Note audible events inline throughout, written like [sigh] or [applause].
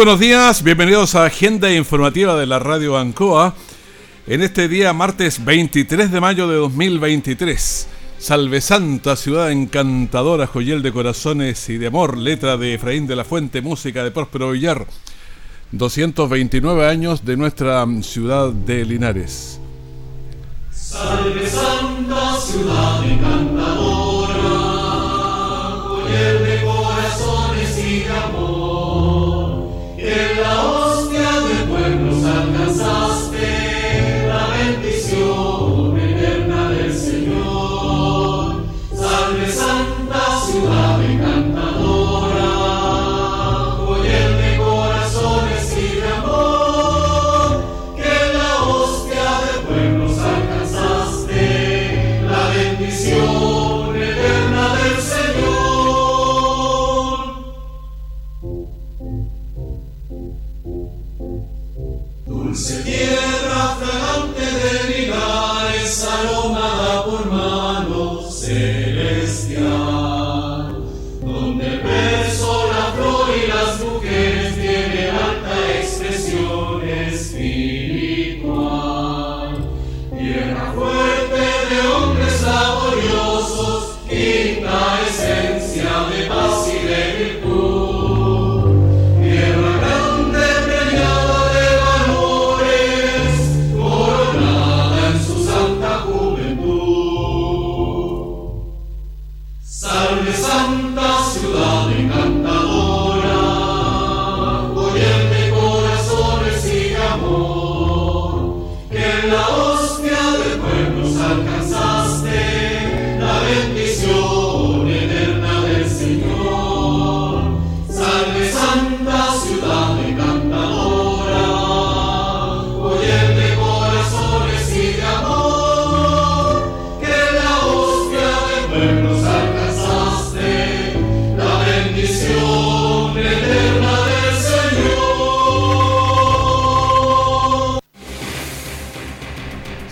Buenos días, bienvenidos a Agenda Informativa de la Radio Ancoa. En este día, martes 23 de mayo de 2023. Salve Santa, ciudad encantadora, joyel de corazones y de amor, letra de Efraín de la Fuente, música de Próspero Villar. 229 años de nuestra ciudad de Linares. Salve Santa, ciudad encantadora, joyel de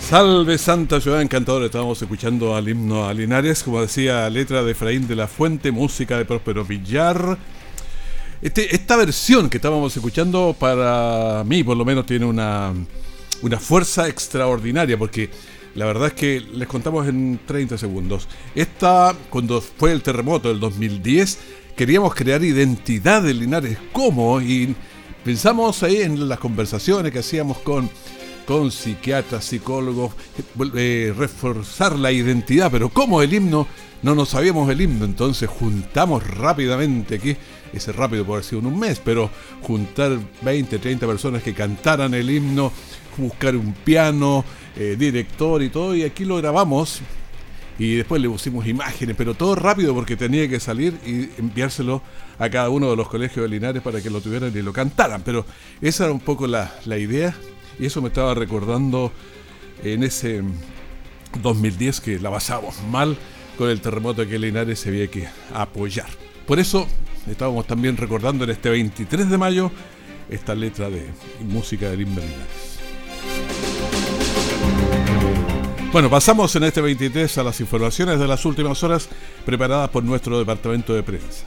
Salve Santa Ciudad Encantadora, estábamos escuchando al himno a Linares, como decía, letra de Efraín de la Fuente, música de Próspero Villar. Este, esta versión que estábamos escuchando, para mí por lo menos, tiene una, una fuerza extraordinaria, porque la verdad es que les contamos en 30 segundos. Esta, cuando fue el terremoto del 2010, queríamos crear identidad de Linares. ¿Cómo? Y pensamos ahí en las conversaciones que hacíamos con con psiquiatras, psicólogos, eh, reforzar la identidad, pero como el himno, no nos sabíamos el himno, entonces juntamos rápidamente aquí, ese rápido puede haber sido un mes, pero juntar 20, 30 personas que cantaran el himno, buscar un piano, eh, director y todo, y aquí lo grabamos. Y después le pusimos imágenes, pero todo rápido porque tenía que salir y enviárselo a cada uno de los colegios de Linares para que lo tuvieran y lo cantaran. Pero esa era un poco la idea. Y eso me estaba recordando en ese 2010 que la pasamos mal con el terremoto que Linares se había que apoyar. Por eso estábamos también recordando en este 23 de mayo esta letra de música del Linares. Bueno, pasamos en este 23 a las informaciones de las últimas horas preparadas por nuestro departamento de prensa.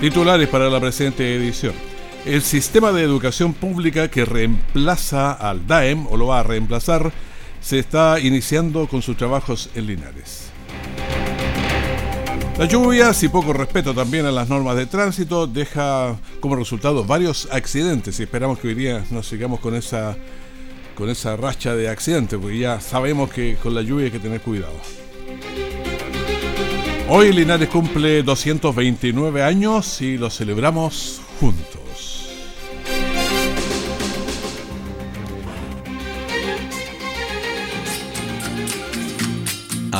Titulares para la presente edición. El sistema de educación pública que reemplaza al DAEM, o lo va a reemplazar, se está iniciando con sus trabajos en Linares. Las lluvias y poco respeto también a las normas de tránsito deja como resultado varios accidentes y esperamos que hoy día nos sigamos con esa con esa racha de accidentes, porque ya sabemos que con la lluvia hay que tener cuidado. Hoy Linares cumple 229 años y lo celebramos juntos.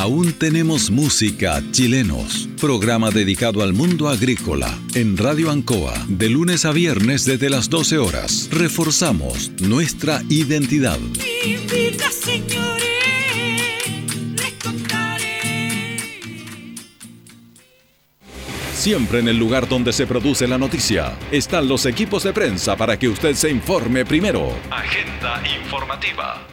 Aún tenemos música chilenos, programa dedicado al mundo agrícola en Radio Ancoa de lunes a viernes desde las 12 horas. Reforzamos nuestra identidad. Siempre en el lugar donde se produce la noticia están los equipos de prensa para que usted se informe primero. Agenda informativa.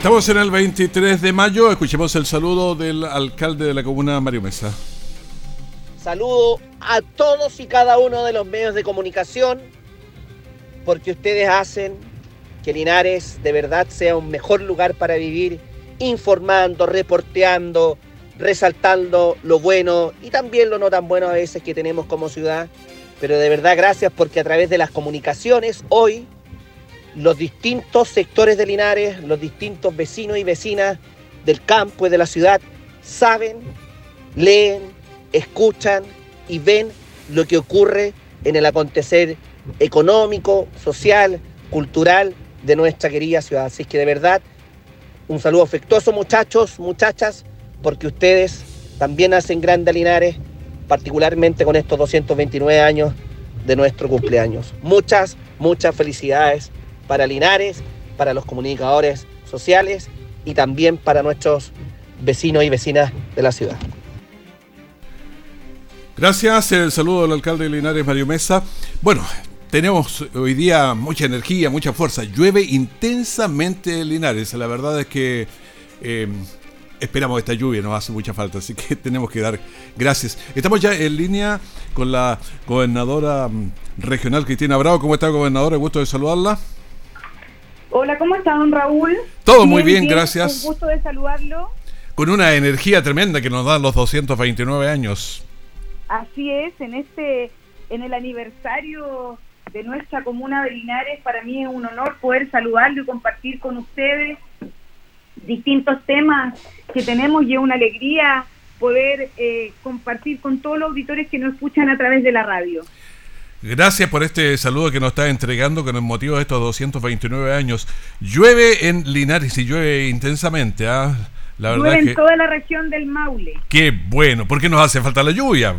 Estamos en el 23 de mayo, escuchemos el saludo del alcalde de la comuna, Mario Mesa. Saludo a todos y cada uno de los medios de comunicación, porque ustedes hacen que Linares de verdad sea un mejor lugar para vivir informando, reporteando, resaltando lo bueno y también lo no tan bueno a veces que tenemos como ciudad. Pero de verdad gracias porque a través de las comunicaciones hoy los distintos sectores de Linares, los distintos vecinos y vecinas del campo y de la ciudad saben, leen, escuchan y ven lo que ocurre en el acontecer económico, social, cultural de nuestra querida ciudad. Así que de verdad un saludo afectuoso muchachos, muchachas, porque ustedes también hacen grandes Linares, particularmente con estos 229 años de nuestro cumpleaños. Muchas, muchas felicidades para Linares, para los comunicadores sociales y también para nuestros vecinos y vecinas de la ciudad. Gracias, el saludo del alcalde de Linares, Mario Mesa. Bueno, tenemos hoy día mucha energía, mucha fuerza. Llueve intensamente en Linares. La verdad es que eh, esperamos esta lluvia, nos hace mucha falta, así que [laughs] tenemos que dar gracias. Estamos ya en línea con la gobernadora mm, regional Cristina Bravo. ¿Cómo está, gobernadora? Gusto de saludarla. Hola, ¿cómo está, don Raúl? Todo muy bien, gracias. Un gusto de saludarlo. Con una energía tremenda que nos dan los 229 años. Así es, en este, en el aniversario de nuestra comuna de Linares. Para mí es un honor poder saludarlo y compartir con ustedes distintos temas que tenemos y es una alegría poder eh, compartir con todos los auditores que nos escuchan a través de la radio. Gracias por este saludo que nos está entregando con el motivo de estos 229 años. Llueve en Linares y llueve intensamente. ¿ah? La verdad llueve en toda la región del Maule. Qué bueno, ¿por qué nos hace falta la lluvia?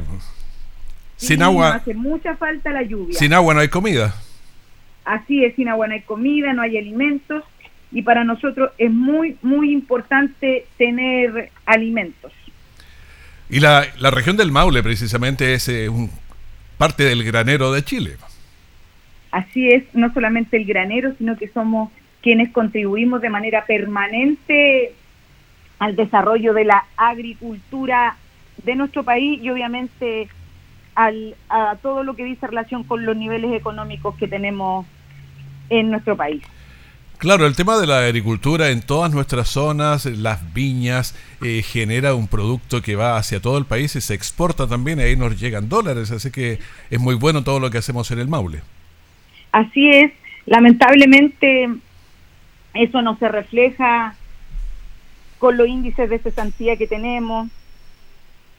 sin agua. hace mucha falta la lluvia. Sin agua no hay comida. Así es, sin agua no hay comida, no hay alimentos y para nosotros es muy, muy importante tener alimentos. Y la, la región del Maule precisamente es eh, un, parte del granero de Chile. Así es, no solamente el granero, sino que somos quienes contribuimos de manera permanente al desarrollo de la agricultura de nuestro país y obviamente al, a todo lo que dice relación con los niveles económicos que tenemos en nuestro país. Claro, el tema de la agricultura en todas nuestras zonas, las viñas, eh, genera un producto que va hacia todo el país y se exporta también, ahí nos llegan dólares, así que es muy bueno todo lo que hacemos en el Maule. Así es, lamentablemente eso no se refleja con los índices de cesantía que tenemos,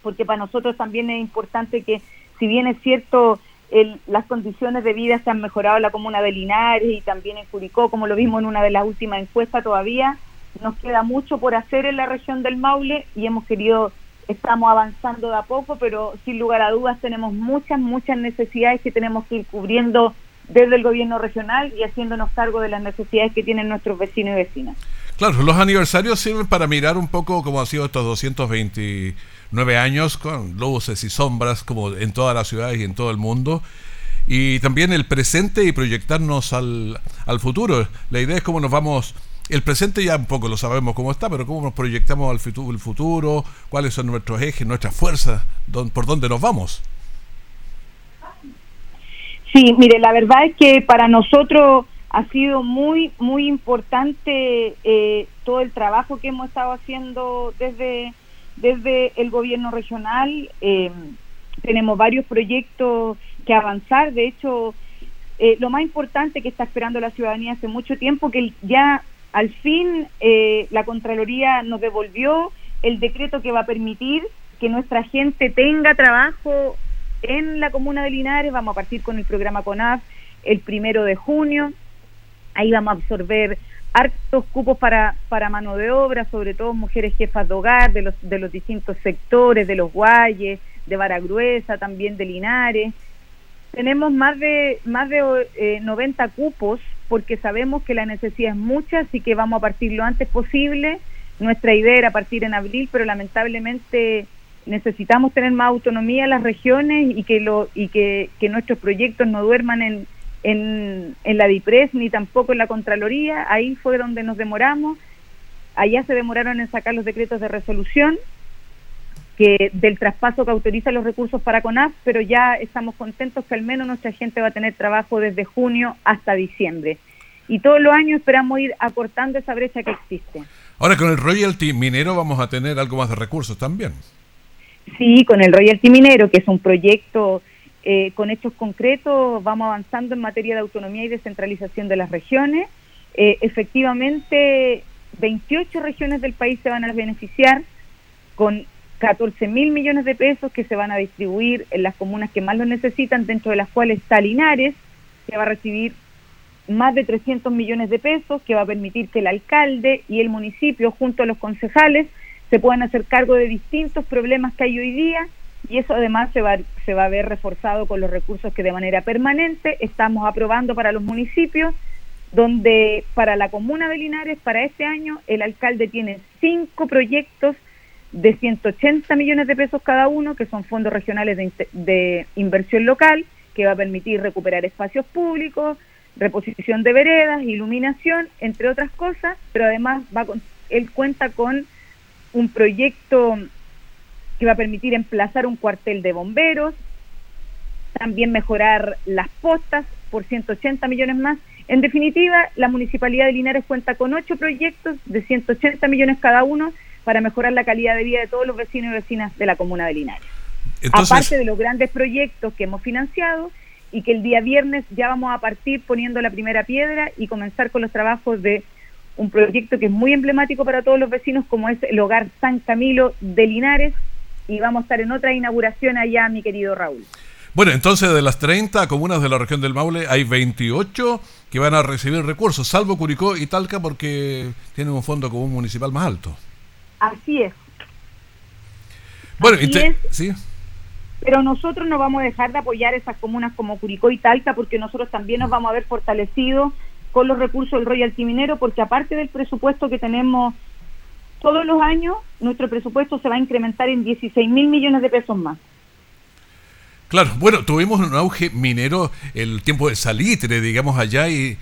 porque para nosotros también es importante que si bien es cierto, las condiciones de vida se han mejorado en la comuna de Linares y también en Curicó, como lo vimos en una de las últimas encuestas todavía, nos queda mucho por hacer en la región del Maule y hemos querido, estamos avanzando de a poco, pero sin lugar a dudas tenemos muchas, muchas necesidades que tenemos que ir cubriendo desde el gobierno regional y haciéndonos cargo de las necesidades que tienen nuestros vecinos y vecinas. Claro, los aniversarios sirven para mirar un poco cómo han sido estos 220 nueve años con luces y sombras como en todas las ciudades y en todo el mundo. Y también el presente y proyectarnos al, al futuro. La idea es cómo nos vamos el presente ya un poco lo sabemos cómo está, pero cómo nos proyectamos al futuro, el futuro cuáles son nuestros ejes, nuestras fuerzas, por dónde nos vamos. Sí, mire, la verdad es que para nosotros ha sido muy, muy importante eh, todo el trabajo que hemos estado haciendo desde, desde el gobierno regional. Eh, tenemos varios proyectos que avanzar. De hecho, eh, lo más importante que está esperando la ciudadanía hace mucho tiempo, que ya al fin la Contraloría nos devolvió el decreto que va a permitir que nuestra gente tenga trabajo en la comuna de Linares. Vamos a partir con el programa CONAF el primero de junio. Ahí vamos a absorber hartos cupos para, para mano de obra, sobre todo mujeres jefas de hogar de los, de los distintos sectores, de los Guayes, de Baragruesa, también de Linares. Tenemos más de, más de 90 eh, cupos porque sabemos que la necesidad es mucha, así que vamos a partir lo antes posible. Nuestra idea era partir en abril, pero lamentablemente necesitamos tener más autonomía en las regiones y que, lo, y que, que nuestros proyectos no duerman en, en, en la DIPRES ni tampoco en la Contraloría. Ahí fue donde nos demoramos. Allá se demoraron en sacar los decretos de resolución que del traspaso que autoriza los recursos para CONAF, pero ya estamos contentos que al menos nuestra gente va a tener trabajo desde junio hasta diciembre. Y todos los años esperamos ir acortando esa brecha que existe. Ahora con el royalty minero vamos a tener algo más de recursos también. Sí, con el royalty minero, que es un proyecto eh, con hechos concretos, vamos avanzando en materia de autonomía y descentralización de las regiones. Eh, efectivamente, 28 regiones del país se van a beneficiar con 14 mil millones de pesos que se van a distribuir en las comunas que más lo necesitan, dentro de las cuales está Linares, que va a recibir más de 300 millones de pesos, que va a permitir que el alcalde y el municipio, junto a los concejales, se puedan hacer cargo de distintos problemas que hay hoy día y eso además se va, se va a ver reforzado con los recursos que de manera permanente estamos aprobando para los municipios, donde para la comuna de Linares, para este año, el alcalde tiene cinco proyectos de 180 millones de pesos cada uno, que son fondos regionales de, inversión local, que va a permitir recuperar espacios públicos, reposición de veredas, iluminación, entre otras cosas, pero además va él cuenta con un proyecto que va a permitir emplazar un cuartel de bomberos, también mejorar las postas por 180 millones más. En definitiva, la Municipalidad de Linares cuenta con ocho proyectos de 180 millones cada uno para mejorar la calidad de vida de todos los vecinos y vecinas de la comuna de Linares. Aparte de los grandes proyectos que hemos financiado y que el día viernes ya vamos a partir poniendo la primera piedra y comenzar con los trabajos de un proyecto que es muy emblemático para todos los vecinos como es el Hogar San Camilo de Linares, y vamos a estar en otra inauguración allá, mi querido Raúl. Bueno, entonces de las 30 comunas de la región del Maule hay 28 que van a recibir recursos, salvo Curicó y Talca porque tienen un fondo común municipal más alto. Así es. Bueno, ¿sí? Pero nosotros no vamos a dejar de apoyar esas comunas como Curicó y Talca porque nosotros también nos vamos a ver fortalecidos con los recursos del royalty minero porque aparte del presupuesto que tenemos todos los años nuestro presupuesto se va a incrementar en 16 mil millones de pesos más. Claro, bueno, tuvimos un auge minero el tiempo de salitre, digamos, allá, y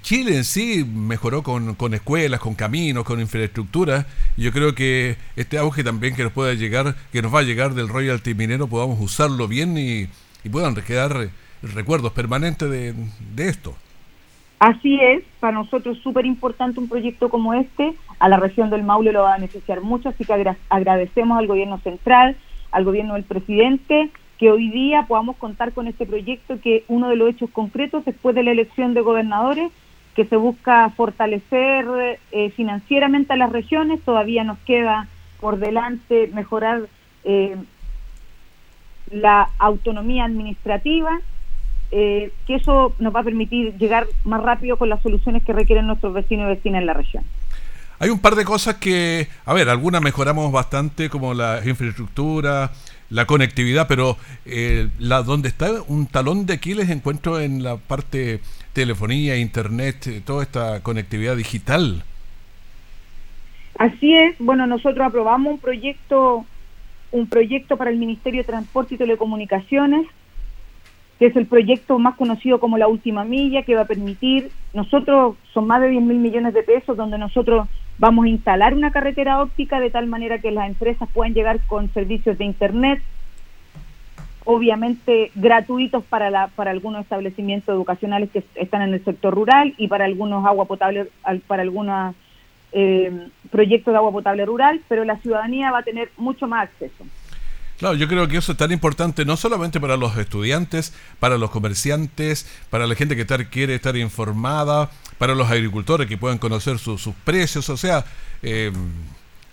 Chile en sí mejoró con, con escuelas, con caminos, con infraestructura. Yo creo que este auge también que nos pueda llegar, que nos va a llegar del royalty minero, podamos usarlo bien y, y puedan quedar recuerdos permanentes de, de esto. Así es, para nosotros es súper importante un proyecto como este, a la región del Maule lo va a beneficiar mucho, así que agradecemos al gobierno central, al gobierno del presidente, que hoy día podamos contar con este proyecto, que uno de los hechos concretos después de la elección de gobernadores, que se busca fortalecer eh, financieramente a las regiones, todavía nos queda por delante mejorar eh, la autonomía administrativa, eh, que eso nos va a permitir llegar más rápido con las soluciones que requieren nuestros vecinos y vecinas en la región. Hay un par de cosas que, a ver, algunas mejoramos bastante, como la infraestructura, la conectividad, pero eh, la donde está un talón de Aquiles encuentro en la parte telefonía, internet, eh, toda esta conectividad digital. Así es, bueno, nosotros aprobamos un proyecto, un proyecto para el Ministerio de Transporte y Telecomunicaciones que es el proyecto más conocido como la última milla, que va a permitir nosotros son más de 10 mil millones de pesos donde nosotros vamos a instalar una carretera óptica de tal manera que las empresas puedan llegar con servicios de Internet, obviamente gratuitos para, la, para algunos establecimientos educacionales que están en el sector rural y para algunos agua potable, para algunos eh, proyectos de agua potable rural, pero la ciudadanía va a tener mucho más acceso. Claro, yo creo que eso es tan importante no solamente para los estudiantes, para los comerciantes, para la gente que quiere estar informada, para los agricultores que puedan conocer sus precios, o sea, eh,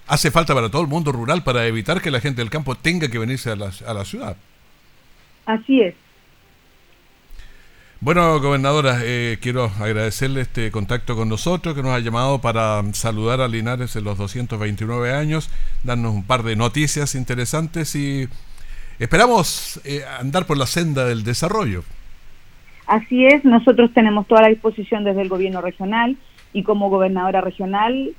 hace falta para todo el mundo rural para evitar que la gente del campo tenga que venirse a la, a la ciudad. Así es. Bueno, gobernadora, eh, quiero agradecerle este contacto con nosotros, que nos ha llamado para saludar a Linares en los 229 años, darnos un par de noticias interesantes y esperamos eh, andar por la senda del desarrollo. Así es, nosotros tenemos toda la disposición desde el gobierno regional y como gobernadora regional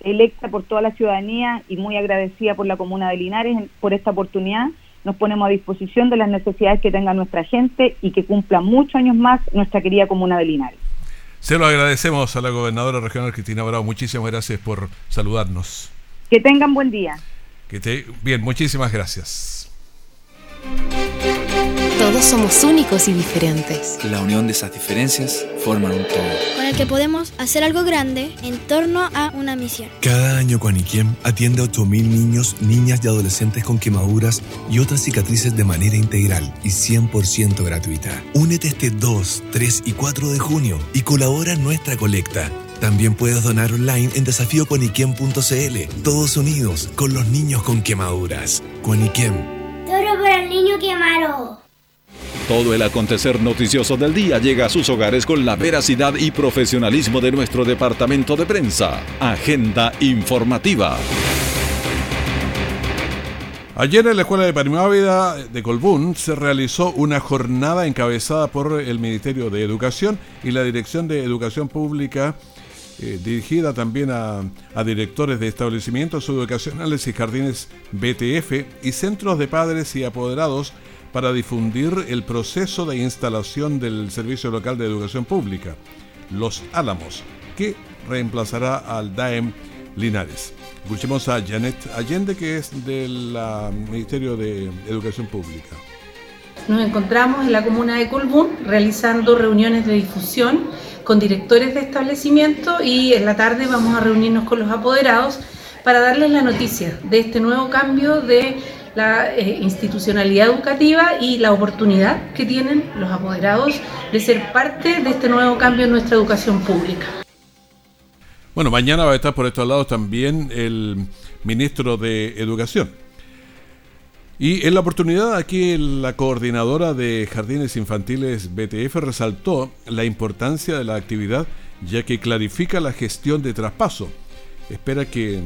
electa por toda la ciudadanía y muy agradecida por la comuna de Linares por esta oportunidad nos ponemos a disposición de las necesidades que tenga nuestra gente y que cumpla muchos años más nuestra querida comuna de Linares. Se lo agradecemos a la gobernadora regional Cristina Bravo. Muchísimas gracias por saludarnos. Que tengan buen día. Que te... Bien, muchísimas gracias. Todos somos únicos y diferentes. La unión de esas diferencias forman un todo. Con el que podemos hacer algo grande en torno a una misión. Cada año Guaniquem atiende a 8.000 niños, niñas y adolescentes con quemaduras y otras cicatrices de manera integral y 100% gratuita. Únete este 2, 3 y 4 de junio y colabora en nuestra colecta. También puedes donar online en desafíoconiquem.cl. Todos unidos con los niños con quemaduras. Guaniquem. Todo por el niño quemado. Todo el acontecer noticioso del día llega a sus hogares con la veracidad y profesionalismo de nuestro departamento de prensa. Agenda informativa. Ayer en la Escuela de Primavera de Colbún se realizó una jornada encabezada por el Ministerio de Educación y la Dirección de Educación Pública, eh, dirigida también a, a directores de establecimientos educacionales y jardines BTF y centros de padres y apoderados para difundir el proceso de instalación del Servicio Local de Educación Pública, Los Álamos, que reemplazará al DAEM Linares. Escuchemos a Janet Allende, que es del Ministerio de Educación Pública. Nos encontramos en la comuna de Colbún realizando reuniones de difusión con directores de establecimiento y en la tarde vamos a reunirnos con los apoderados para darles la noticia de este nuevo cambio de la eh, institucionalidad educativa y la oportunidad que tienen los apoderados de ser parte de este nuevo cambio en nuestra educación pública. Bueno, mañana va a estar por estos lados también el ministro de Educación. Y en la oportunidad aquí la coordinadora de Jardines Infantiles BTF resaltó la importancia de la actividad ya que clarifica la gestión de traspaso. Espera que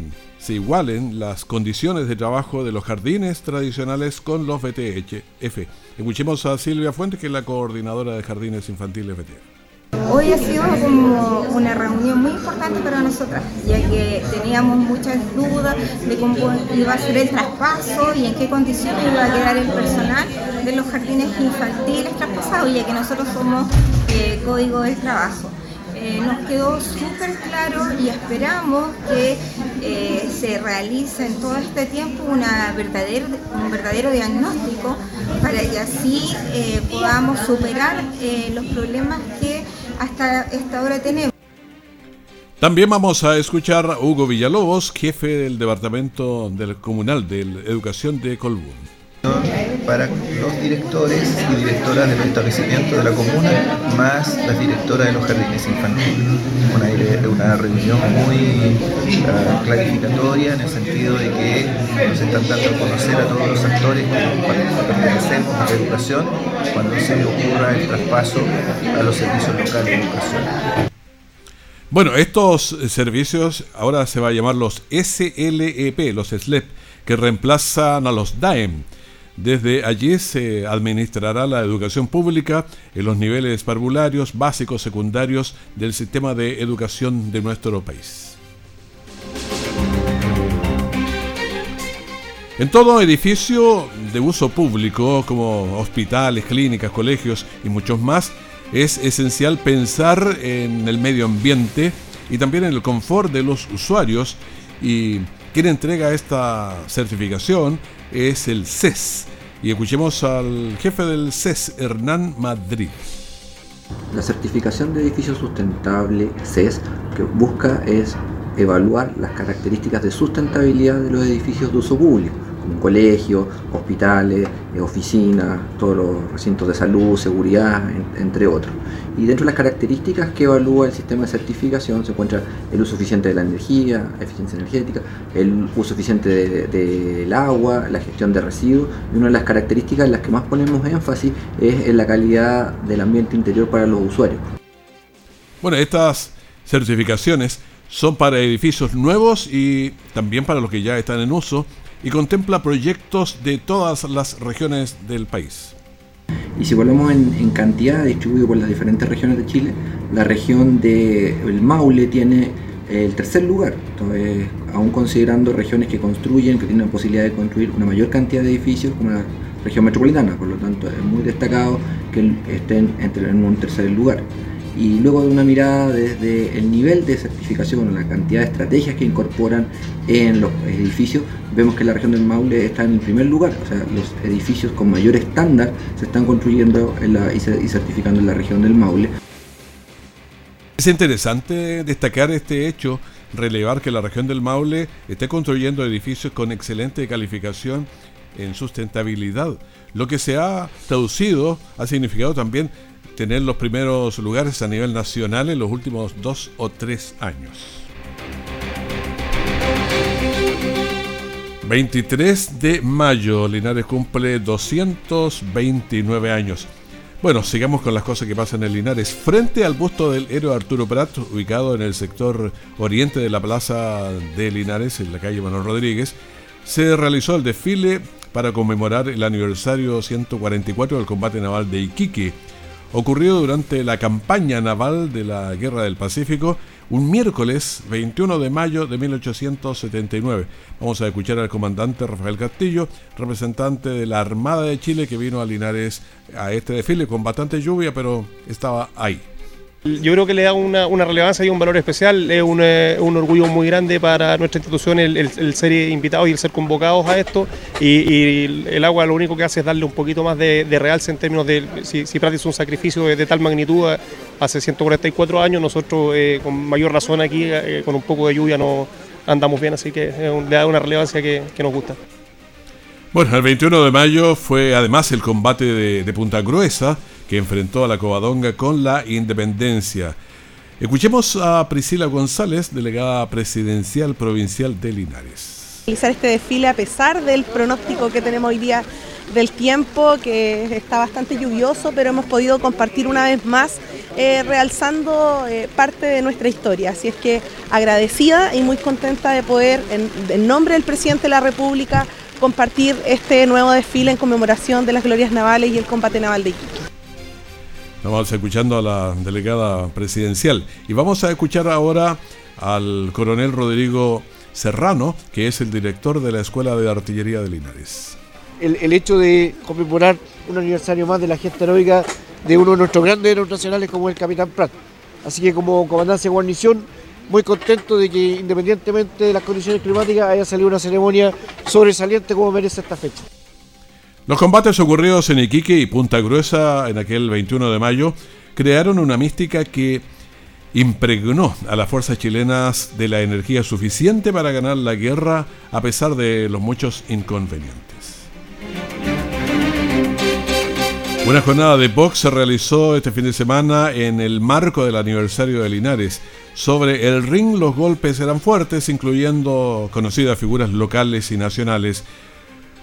se igualen las condiciones de trabajo de los jardines tradicionales con los BTF. Escuchemos a Silvia Fuentes, que es la coordinadora de jardines infantiles BTF. Hoy ha sido como una reunión muy importante para nosotras, ya que teníamos muchas dudas de cómo iba a ser el traspaso y en qué condiciones iba a quedar el personal de los jardines infantiles traspasados, ya que nosotros somos eh, código del trabajo. Eh, nos quedó súper claro y esperamos que eh, se realice en todo este tiempo una verdadero, un verdadero diagnóstico para que así eh, podamos superar los problemas que hasta esta hora tenemos. También vamos a escuchar a Hugo Villalobos, jefe del Departamento del Comunal de Educación de Colbún para los directores y directoras del establecimiento de la comuna, más las directoras de los jardines infantiles. Una, una reunión muy uh, clarificatoria en el sentido de que nos están dando a conocer a todos los actores que pertenecemos a la educación cuando se ocurra el traspaso a los servicios locales de educación. Bueno, estos servicios ahora se va a llamar los SLEP, los SLEP, que reemplazan a los DAEM desde allí se administrará la educación pública en los niveles parvularios, básicos, secundarios del sistema de educación de nuestro país. En todo edificio de uso público, como hospitales, clínicas, colegios y muchos más, es esencial pensar en el medio ambiente y también en el confort de los usuarios y quien entrega esta certificación es el CES. Y escuchemos al jefe del CES, Hernán Madrid. La certificación de edificio sustentable CES que busca es evaluar las características de sustentabilidad de los edificios de uso público colegios, hospitales, eh, oficinas, todos los recintos de salud, seguridad, entre otros. Y dentro de las características que evalúa el sistema de certificación se encuentra el uso eficiente de la energía, eficiencia energética, el uso eficiente del agua, la gestión de residuos. Y una de las características en las que más ponemos énfasis es en la calidad del ambiente interior para los usuarios. Bueno, estas certificaciones son para edificios nuevos y también para los que ya están en uso y contempla proyectos de todas las regiones del país. Y si volvemos en, cantidad distribuido por las diferentes regiones de Chile, la región del Maule tiene el tercer lugar, entonces, aún considerando regiones que construyen, que tienen la posibilidad de construir una mayor cantidad de edificios como la región metropolitana, por lo tanto es muy destacado que estén en un tercer lugar y luego de una mirada desde el nivel de certificación, la cantidad de estrategias que incorporan en los edificios, vemos que la región del Maule está en el primer lugar, o sea, los edificios con mayor estándar se están construyendo y, certificando en la región del Maule. Es interesante destacar este hecho, relevar que la región del Maule esté construyendo edificios con excelente calificación en sustentabilidad, lo que se ha traducido, ha significado también tener los primeros lugares a nivel nacional en los últimos dos o tres años. 23 de mayo, Linares cumple 229 años. Bueno, sigamos con las cosas que pasan en Linares. Frente al busto del héroe Arturo Prat, ubicado en el sector oriente de la plaza de Linares, en la calle Manuel Rodríguez, se realizó el desfile para conmemorar el aniversario 144 del combate naval de Iquique ocurrido durante la campaña naval de la Guerra del Pacífico un miércoles 21 de mayo de 1879. Vamos a escuchar al comandante Rafael Castillo, representante de la Armada de Chile que vino a Linares a este desfile con bastante lluvia, pero estaba ahí. Yo creo que le da una, relevancia y un valor especial, es un, eh, orgullo muy grande para nuestra institución el, ser invitados y el ser convocados a esto. Y, el agua lo único que hace es darle un poquito más de, realce en términos de si, si un sacrificio de, tal magnitud eh, hace 144 años, nosotros eh, con mayor razón aquí, con un poco de lluvia, no andamos bien, así que le da una relevancia que, nos gusta. Bueno, el 21 de mayo fue además el combate de, de Punta Gruesa que enfrentó a la Covadonga con la independencia. Escuchemos a Priscila González, delegada presidencial provincial de Linares. Realizar este desfile a pesar del pronóstico que tenemos hoy día del tiempo, que está bastante lluvioso, pero hemos podido compartir una vez más, eh, realzando eh, parte de nuestra historia. Así es que agradecida y muy contenta de poder, en, en nombre del presidente de la República, compartir este nuevo desfile en conmemoración de las glorias navales y el combate naval de Iquique. Estamos escuchando a la delegada presidencial y vamos a escuchar ahora al coronel Rodrigo Serrano, que es el director de la Escuela de Artillería de Linares. El, hecho de conmemorar un aniversario más de la gesta heroica de uno de nuestros grandes héroes nacionales como el Capitán Prat. Así que como comandancia de guarnición, muy contento de que independientemente de las condiciones climáticas haya salido una ceremonia sobresaliente como merece esta fecha. Los combates ocurridos en Iquique y Punta Gruesa en aquel 21 de mayo crearon una mística que impregnó a las fuerzas chilenas de la energía suficiente para ganar la guerra a pesar de los muchos inconvenientes. Una jornada de box se realizó este fin de semana en el marco del aniversario de Linares. Sobre el ring los golpes eran fuertes, incluyendo conocidas figuras locales y nacionales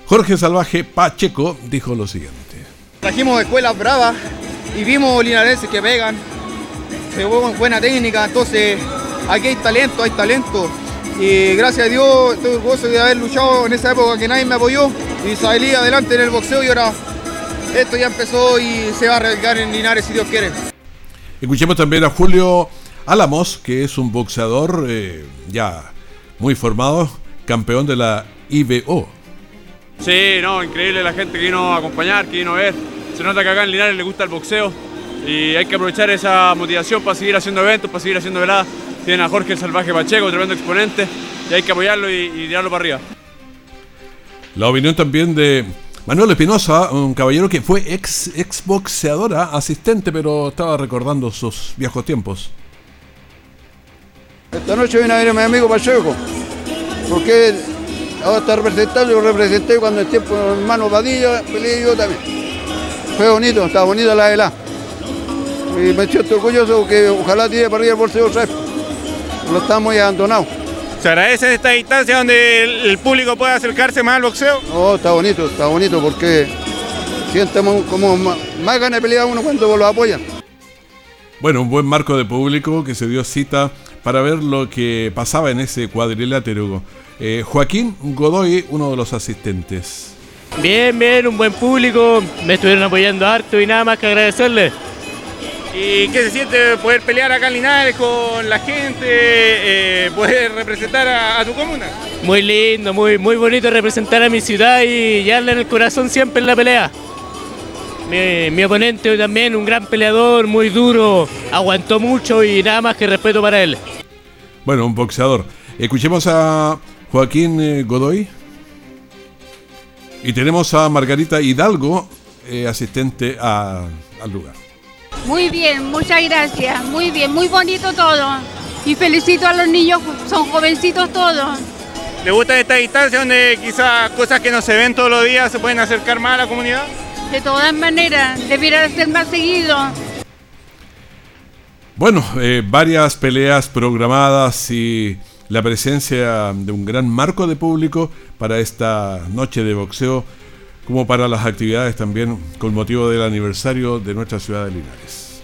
Jorge Salvaje Pacheco dijo lo siguiente. Trajimos escuelas bravas y vimos linarenses que pegan, se buena técnica, entonces aquí hay talento, hay talento. Y gracias a Dios estoy orgulloso de haber luchado en esa época que nadie me apoyó y salí adelante en el boxeo y ahora esto ya empezó y se va a arriesgar en Linares si Dios quiere. Escuchemos también a Julio Álamos, que es un boxeador eh, ya muy formado, campeón de la IBO. Sí, no, increíble la gente que vino a acompañar, que vino a ver. Se nota que acá en Linares le gusta el boxeo y hay que aprovechar esa motivación para seguir haciendo eventos, para seguir haciendo veladas. Tienen a Jorge el Salvaje Pacheco, tremendo exponente, y hay que apoyarlo y, y tirarlo para arriba. La opinión también de Manuel Espinosa, un caballero que fue ex exboxeadora, asistente, pero estaba recordando sus viejos tiempos. Esta noche viene a ver a mi amigo Pacheco, porque ahora está representando, yo representé cuando el tiempo hermano Padilla, peleé yo también. Fue bonito, está bonita la velada. Y me siento orgulloso porque ojalá tire para arriba el bolsillo otra vez. Lo estamos muy abandonados. ¿Se agradece esta distancia donde el, el público pueda acercarse más al boxeo? No, está bonito, está bonito porque siente como más, más ganas de pelear uno cuando lo apoyan. Bueno, un buen marco de público que se dio cita para ver lo que pasaba en ese cuadrilátero. Eh, Joaquín Godoy, uno de los asistentes. Bien, bien, un buen público, me estuvieron apoyando harto y nada más que agradecerles. ¿Y qué se siente poder pelear acá en Linares con la gente, eh, poder representar a, a, tu comuna? Muy lindo, muy, muy bonito representar a mi ciudad y llevarle en el corazón siempre en la pelea. Mi, mi, oponente hoy también, un gran peleador, muy duro, aguantó mucho y nada más que respeto para él. Bueno, un boxeador. Escuchemos a Joaquín eh, Godoy. Y tenemos a Margarita Hidalgo, eh, asistente a, al lugar. Muy bien, muchas gracias. Muy bien, muy bonito todo. Y felicito a los niños, son jovencitos todos. ¿Le gusta esta distancia donde quizás cosas que no se ven todos los días se pueden acercar más a la comunidad? De todas maneras, debiera ser más seguido. Bueno, eh, varias peleas programadas y la presencia de un gran marco de público para esta noche de boxeo, como para las actividades también con motivo del aniversario de nuestra ciudad de Linares.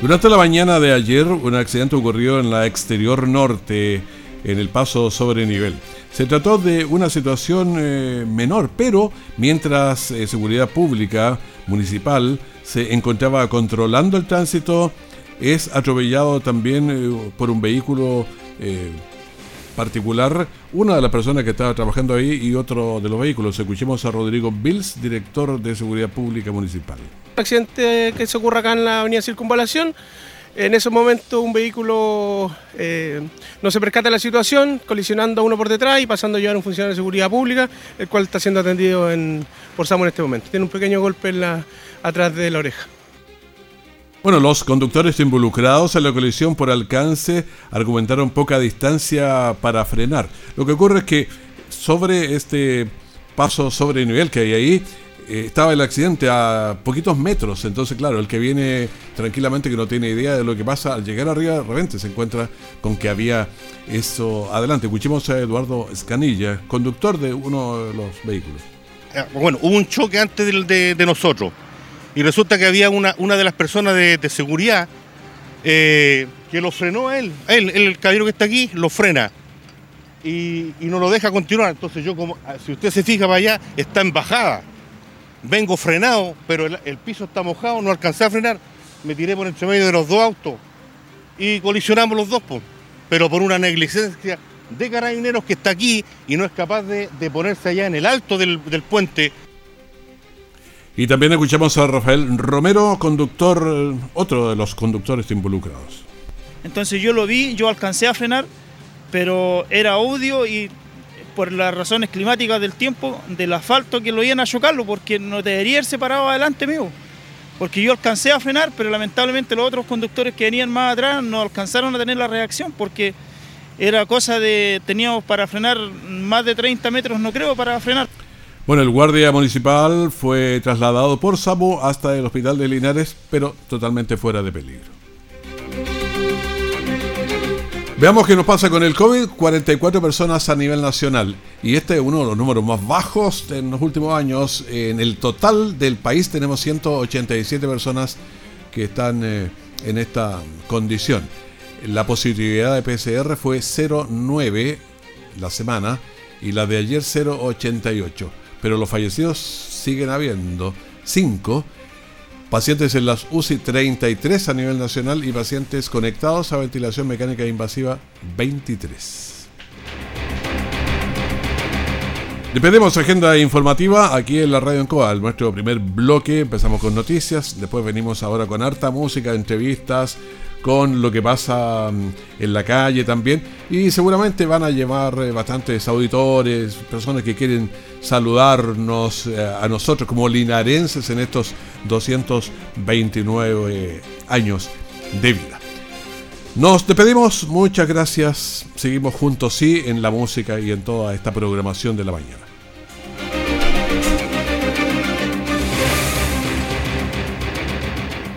Durante la mañana de ayer, un accidente ocurrió en la exterior norte, en el paso sobre nivel. Se trató de una situación eh, menor, pero mientras eh, Seguridad Pública Municipal se encontraba controlando el tránsito, es atropellado también eh, por un vehículo eh, particular, una de las personas que estaba trabajando ahí y otro de los vehículos. Escuchemos a Rodrigo Bills, director de Seguridad Pública Municipal. accidente que se ocurre acá en la avenida Circunvalación. En ese momento un vehículo eh, no se percata de la situación, colisionando a uno por detrás y pasando a llevar a un funcionario de seguridad pública, el cual está siendo atendido en, por SAMU en este momento. Tiene un pequeño golpe en la, atrás de la oreja. Bueno, los conductores involucrados en la colisión por alcance argumentaron poca distancia para frenar. Lo que ocurre es que sobre este paso sobre nivel que hay ahí, eh, estaba el accidente a poquitos metros. Entonces, claro, el que viene tranquilamente, que no tiene idea de lo que pasa, al llegar arriba, de repente se encuentra con que había eso adelante. Escuchemos a Eduardo Escanilla, conductor de uno de los vehículos. Bueno, hubo un choque antes de, de, nosotros y resulta que había una, una de las personas de, seguridad eh, que lo frenó a él. él. El caballero que está aquí lo frena y, y, no lo deja continuar. Entonces yo, como si usted se fija para allá, está en bajada. Vengo frenado, pero el, el piso está mojado, no alcancé a frenar. Me tiré por entre medio de los dos autos y colisionamos los dos, pues. pero por una negligencia de carabineros que está aquí y no es capaz de, de ponerse allá en el alto del, del puente. Y también escuchamos a Rafael Romero, conductor, otro de los conductores involucrados. Entonces yo lo vi, yo alcancé a frenar, pero era audio y por las razones climáticas del tiempo, del asfalto que lo iban a chocarlo, porque no debería ir separado adelante mío. Porque yo alcancé a frenar, pero lamentablemente los otros conductores que venían más atrás no alcanzaron a tener la reacción, porque era cosa de, teníamos para frenar más de 30 metros, no creo, para frenar. Bueno, el guardia municipal fue trasladado por SAMU hasta el hospital de Linares, pero totalmente fuera de peligro. Veamos qué nos pasa con el COVID. 44 personas a nivel nacional. Y este es uno de los números más bajos en los últimos años. En el total del país tenemos 187 personas que están eh, en esta condición. La positividad de PCR fue 0,9 la semana y la de ayer 0,88 pero los fallecidos siguen habiendo 5 pacientes en las UCI 33 a nivel nacional y pacientes conectados a ventilación mecánica invasiva 23. Despedimos agenda informativa aquí en la Radio Ancoa, nuestro primer bloque. Empezamos con noticias, después venimos ahora con harta música, entrevistas, con lo que pasa mm, en la calle también. Y seguramente van a llevar eh, bastantes auditores, personas que quieren saludarnos eh, a nosotros como linarenses en estos 229 años de vida. Nos despedimos, muchas gracias. Seguimos juntos, sí, en la música y en toda esta programación de la mañana.